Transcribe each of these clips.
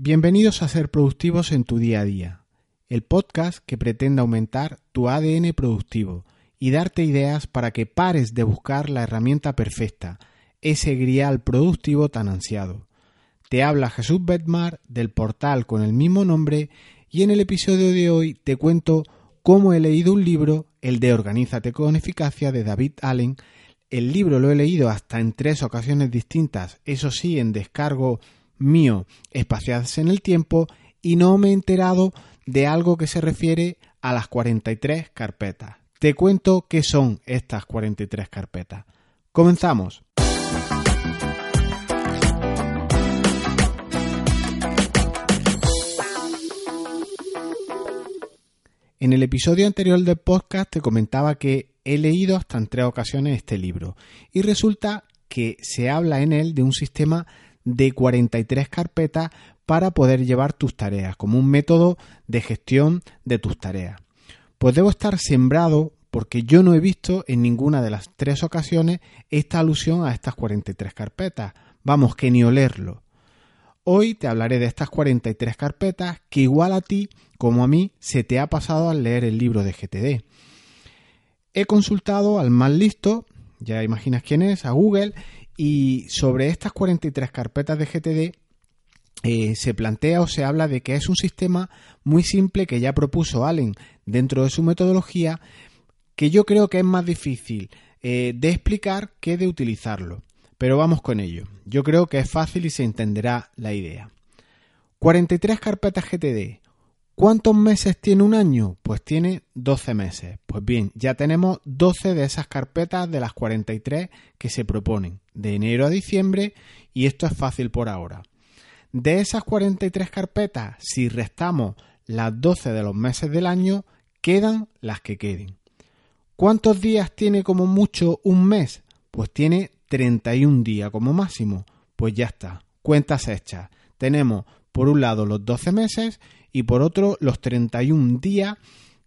Bienvenidos a Ser Productivos en tu día a día, el podcast que pretende aumentar tu ADN productivo y darte ideas para que pares de buscar la herramienta perfecta, ese grial productivo tan ansiado. Te habla Jesús Bedmar del portal con el mismo nombre y en el episodio de hoy te cuento cómo he leído un libro, el de Organízate con eficacia de David Allen. El libro lo he leído hasta en tres ocasiones distintas, eso sí, en descargo mío, espaciadas en el tiempo, y no me he enterado de algo que se refiere a las 43 carpetas. Te cuento qué son estas 43 carpetas. Comenzamos. En el episodio anterior del podcast te comentaba que he leído hasta en tres ocasiones este libro y resulta que se habla en él de un sistema de 43 carpetas para poder llevar tus tareas, como un método de gestión de tus tareas. Pues debo estar sembrado porque yo no he visto en ninguna de las tres ocasiones esta alusión a estas 43 carpetas. Vamos, que ni olerlo. Hoy te hablaré de estas 43 carpetas que igual a ti como a mí se te ha pasado al leer el libro de GTD. He consultado al más listo, ya imaginas quién es, a Google, y sobre estas 43 carpetas de GTD eh, se plantea o se habla de que es un sistema muy simple que ya propuso Allen dentro de su metodología, que yo creo que es más difícil eh, de explicar que de utilizarlo. Pero vamos con ello. Yo creo que es fácil y se entenderá la idea. 43 carpetas GTD. ¿Cuántos meses tiene un año? Pues tiene 12 meses. Pues bien, ya tenemos 12 de esas carpetas de las 43 que se proponen, de enero a diciembre, y esto es fácil por ahora. De esas 43 carpetas, si restamos las 12 de los meses del año, quedan las que queden. ¿Cuántos días tiene como mucho un mes? Pues tiene 31 días como máximo. Pues ya está, cuentas hechas. Tenemos por un lado los 12 meses y por otro los 31 días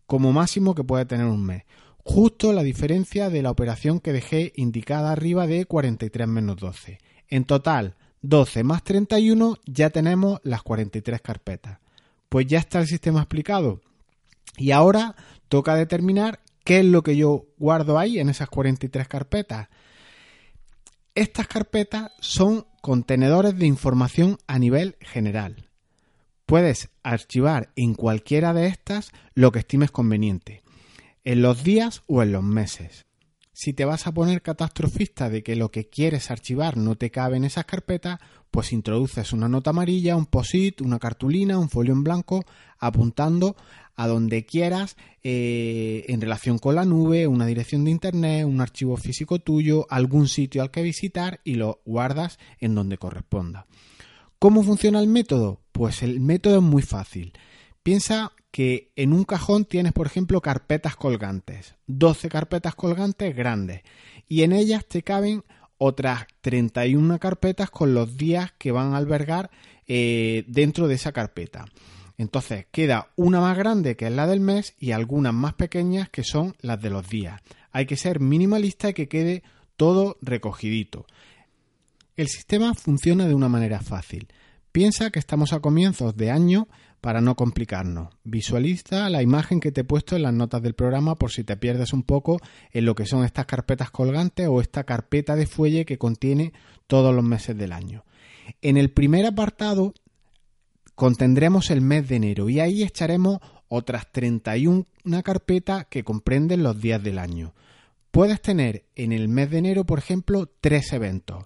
como máximo que puede tener un mes. Justo la diferencia de la operación que dejé indicada arriba de 43 menos 12. En total, 12 más 31 ya tenemos las 43 carpetas. Pues ya está el sistema explicado. Y ahora toca determinar qué es lo que yo guardo ahí en esas 43 carpetas. Estas carpetas son contenedores de información a nivel general. Puedes archivar en cualquiera de estas lo que estimes conveniente, en los días o en los meses. Si te vas a poner catastrofista de que lo que quieres archivar no te cabe en esas carpetas, pues introduces una nota amarilla, un POSIT, una cartulina, un folio en blanco, apuntando a donde quieras eh, en relación con la nube, una dirección de internet, un archivo físico tuyo, algún sitio al que visitar y lo guardas en donde corresponda. ¿Cómo funciona el método? Pues el método es muy fácil. Piensa que en un cajón tienes, por ejemplo, carpetas colgantes, 12 carpetas colgantes grandes, y en ellas te caben otras 31 carpetas con los días que van a albergar eh, dentro de esa carpeta. Entonces queda una más grande que es la del mes y algunas más pequeñas que son las de los días. Hay que ser minimalista y que quede todo recogidito. El sistema funciona de una manera fácil. Piensa que estamos a comienzos de año para no complicarnos. Visualiza la imagen que te he puesto en las notas del programa por si te pierdes un poco en lo que son estas carpetas colgantes o esta carpeta de fuelle que contiene todos los meses del año. En el primer apartado contendremos el mes de enero y ahí echaremos otras 31 carpetas que comprenden los días del año. Puedes tener en el mes de enero, por ejemplo, tres eventos.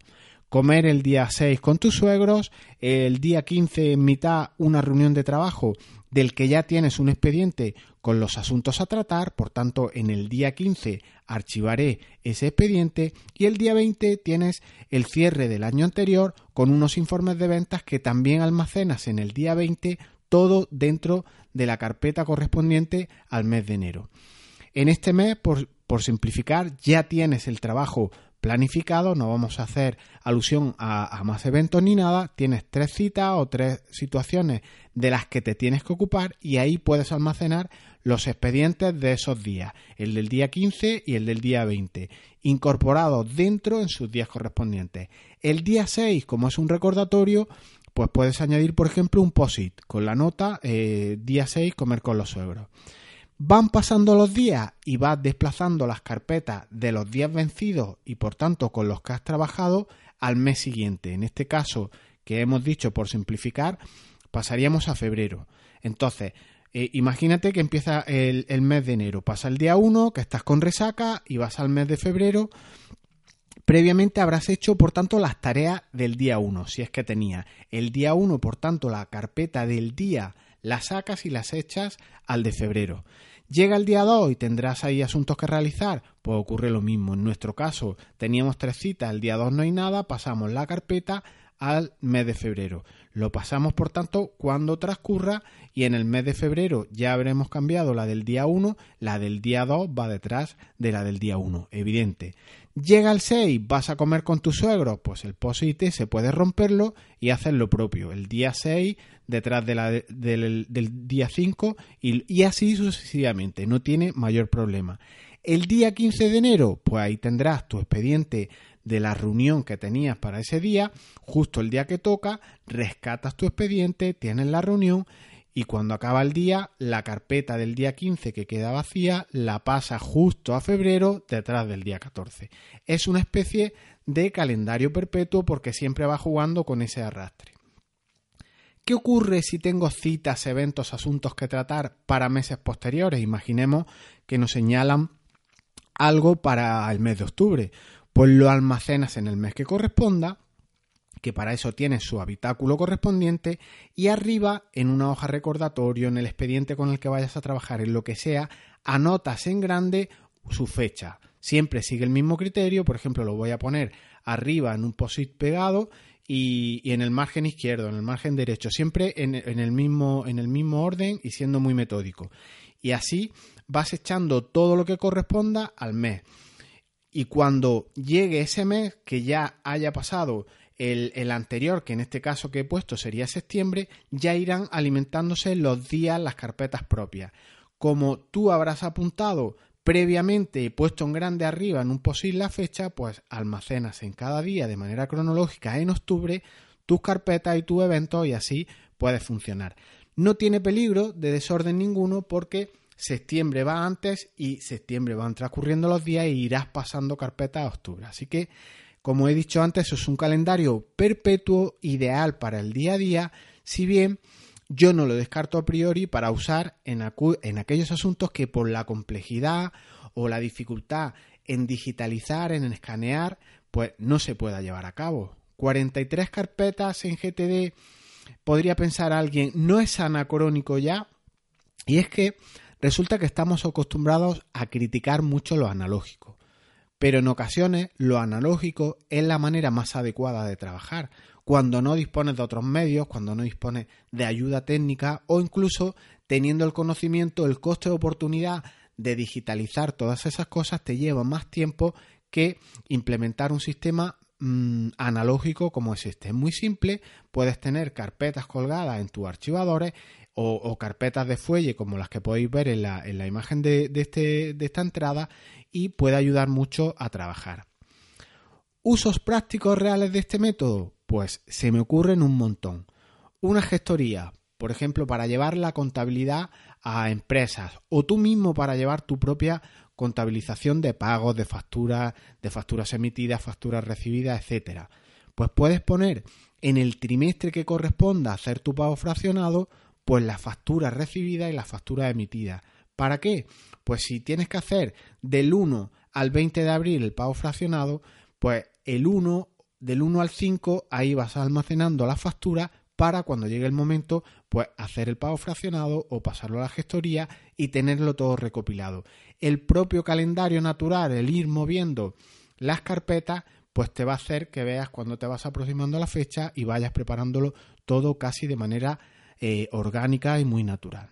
Comer el día 6 con tus suegros, el día 15 en mitad una reunión de trabajo del que ya tienes un expediente con los asuntos a tratar, por tanto en el día 15 archivaré ese expediente y el día 20 tienes el cierre del año anterior con unos informes de ventas que también almacenas en el día 20 todo dentro de la carpeta correspondiente al mes de enero. En este mes, por, por simplificar, ya tienes el trabajo planificado, no vamos a hacer alusión a, más eventos ni nada, tienes tres citas o tres situaciones de las que te tienes que ocupar y ahí puedes almacenar los expedientes de esos días, el del día 15 y el del día 20, incorporados dentro en sus días correspondientes. El día 6, como es un recordatorio, pues puedes añadir, por ejemplo, un POSIT con la nota eh, día 6, comer con los suegros. Van pasando los días y vas desplazando las carpetas de los días vencidos y por tanto con los que has trabajado al mes siguiente. En este caso, que hemos dicho por simplificar, pasaríamos a febrero. Entonces, eh, imagínate que empieza el, mes de enero, pasa el día 1, que estás con resaca y vas al mes de febrero. Previamente habrás hecho, por tanto, las tareas del día 1, si es que tenía. El día 1, por tanto, la carpeta del día las sacas y las echas al de febrero. Llega el día 2 y tendrás ahí asuntos que realizar, pues ocurre lo mismo. En nuestro caso teníamos tres citas, el día 2 no hay nada, pasamos la carpeta al mes de febrero. Lo pasamos, por tanto, cuando transcurra y en el mes de febrero ya habremos cambiado la del día 1, la del día 2 va detrás de la del día 1, evidente. Llega el 6, vas a comer con tu suegro, pues el posite se puede romperlo y hacer lo propio. El día 6 detrás del, día 5 y, y así sucesivamente, no tiene mayor problema. El día 15 de enero, pues ahí tendrás tu expediente de la reunión que tenías para ese día, justo el día que toca, rescatas tu expediente, tienes la reunión y cuando acaba el día, la carpeta del día 15 que queda vacía la pasa justo a febrero detrás del día 14. Es una especie de calendario perpetuo porque siempre va jugando con ese arrastre. ¿Qué ocurre si tengo citas, eventos, asuntos que tratar para meses posteriores? Imaginemos que nos señalan algo para el mes de octubre. Pues lo almacenas en el mes que corresponda que para eso tiene su habitáculo correspondiente, y arriba, en una hoja recordatorio, en el expediente con el que vayas a trabajar, en lo que sea, anotas en grande su fecha. Siempre sigue el mismo criterio, por ejemplo, lo voy a poner arriba en un post-it pegado y, en el margen izquierdo, en el margen derecho, siempre en, el mismo, en el mismo orden y siendo muy metódico. Y así vas echando todo lo que corresponda al mes. Y cuando llegue ese mes, que ya haya pasado el, anterior, que en este caso que he puesto sería septiembre, ya irán alimentándose los días las carpetas propias. Como tú habrás apuntado previamente y puesto en grande arriba en un posible la fecha, pues almacenas en cada día de manera cronológica en octubre tus carpetas y tu evento y así puede funcionar. No tiene peligro de desorden ninguno porque septiembre va antes y septiembre van transcurriendo los días y irás pasando carpetas a octubre. Así que como he dicho antes, es un calendario perpetuo ideal para el día a día, si bien yo no lo descarto a priori para usar en, en aquellos asuntos que por la complejidad o la dificultad en digitalizar, en escanear, pues no se pueda llevar a cabo. 43 carpetas en GTD, podría pensar alguien, no es anacrónico ya, y es que resulta que estamos acostumbrados a criticar mucho lo analógico pero en ocasiones lo analógico es la manera más adecuada de trabajar, cuando no dispones de otros medios, cuando no dispones de ayuda técnica o incluso teniendo el conocimiento, el coste de oportunidad de digitalizar todas esas cosas te lleva más tiempo que implementar un sistema mm, analógico como es este. Es muy simple, puedes tener carpetas colgadas en tus archivadores o, carpetas de fuelle como las que podéis ver en la, en la imagen de, este, de esta entrada y puede ayudar mucho a trabajar. ¿Usos prácticos reales de este método? Pues se me ocurren un montón. Una gestoría, por ejemplo, para llevar la contabilidad a empresas o tú mismo para llevar tu propia contabilización de pagos, de facturas, de facturas emitidas, facturas recibidas, etcétera. Pues puedes poner en el trimestre que corresponda hacer tu pago fraccionado pues la factura recibida y la factura emitida. ¿Para qué? Pues si tienes que hacer del 1 al 20 de abril el pago fraccionado, pues el 1 del 1 al 5 ahí vas almacenando la factura para cuando llegue el momento pues hacer el pago fraccionado o pasarlo a la gestoría y tenerlo todo recopilado. El propio calendario natural, el ir moviendo las carpetas, pues te va a hacer que veas cuando te vas aproximando a la fecha y vayas preparándolo todo casi de manera eh, orgánica y muy natural.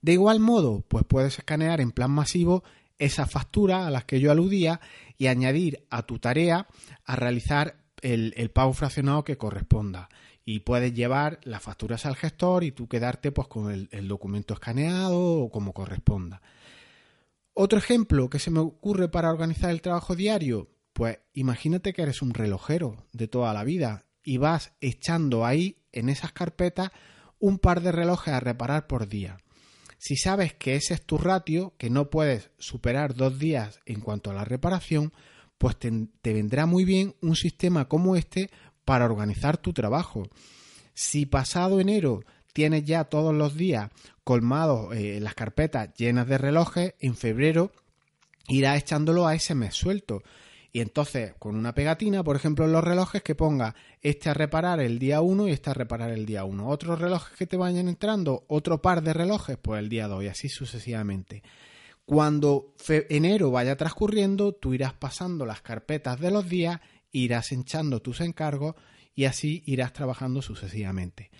De igual modo, pues puedes escanear en plan masivo esas facturas a las que yo aludía y añadir a tu tarea a realizar el, pago fraccionado que corresponda. Y puedes llevar las facturas al gestor y tú quedarte pues con el, el documento escaneado o como corresponda. Otro ejemplo que se me ocurre para organizar el trabajo diario, pues imagínate que eres un relojero de toda la vida y vas echando ahí en esas carpetas un par de relojes a reparar por día. Si sabes que ese es tu ratio, que no puedes superar dos días en cuanto a la reparación, pues te, vendrá muy bien un sistema como este para organizar tu trabajo. Si pasado enero tienes ya todos los días colmados eh, las carpetas llenas de relojes, en febrero irás echándolo a ese mes suelto. Y entonces, con una pegatina, por ejemplo, en los relojes que ponga este a reparar el día 1 y este a reparar el día 1. Otros relojes que te vayan entrando, otro par de relojes, pues el día 2 y así sucesivamente. Cuando enero vaya transcurriendo, tú irás pasando las carpetas de los días, irás hinchando tus encargos y así irás trabajando sucesivamente.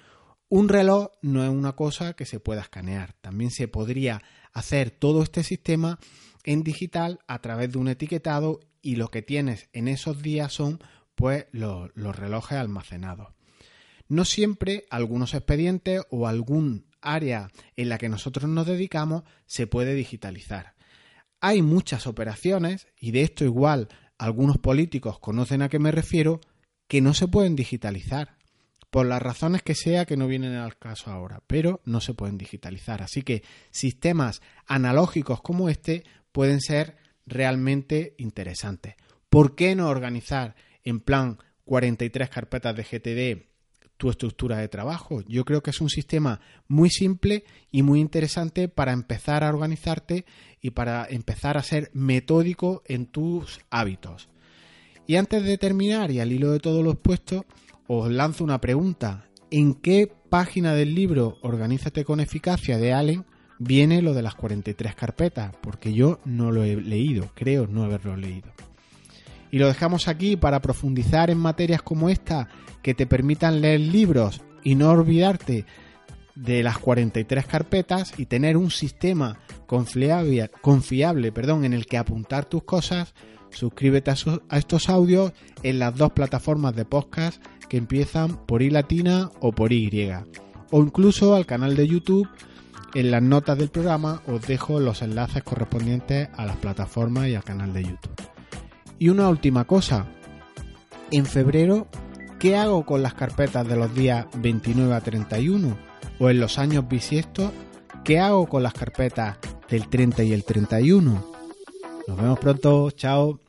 Un reloj no es una cosa que se pueda escanear. También se podría hacer todo este sistema en digital a través de un etiquetado y lo que tienes en esos días son pues los, relojes almacenados. No siempre algunos expedientes o algún área en la que nosotros nos dedicamos se puede digitalizar. Hay muchas operaciones, y de esto igual algunos políticos conocen a qué me refiero, que no se pueden digitalizar, por las razones que sea que no vienen al caso ahora, pero no se pueden digitalizar. Así que sistemas analógicos como este pueden ser realmente interesantes. ¿Por qué no organizar en plan 43 carpetas de GTD tu estructura de trabajo? Yo creo que es un sistema muy simple y muy interesante para empezar a organizarte y para empezar a ser metódico en tus hábitos. Y antes de terminar y al hilo de todo lo expuesto, os lanzo una pregunta. ¿En qué página del libro Organízate con eficacia de Allen viene lo de las 43 carpetas, porque yo no lo he leído, creo no haberlo leído. Y lo dejamos aquí para profundizar en materias como esta que te permitan leer libros y no olvidarte de las 43 carpetas y tener un sistema confiable, confiable perdón, en el que apuntar tus cosas, suscríbete a, a, estos audios en las dos plataformas de podcast que empiezan por I latina o por Y, o incluso al canal de YouTube en las notas del programa os dejo los enlaces correspondientes a las plataformas y al canal de YouTube. Y una última cosa. En febrero, ¿qué hago con las carpetas de los días 29 a 31? O en los años bisiestos, ¿qué hago con las carpetas del 30 y el 31? Nos vemos pronto, chao.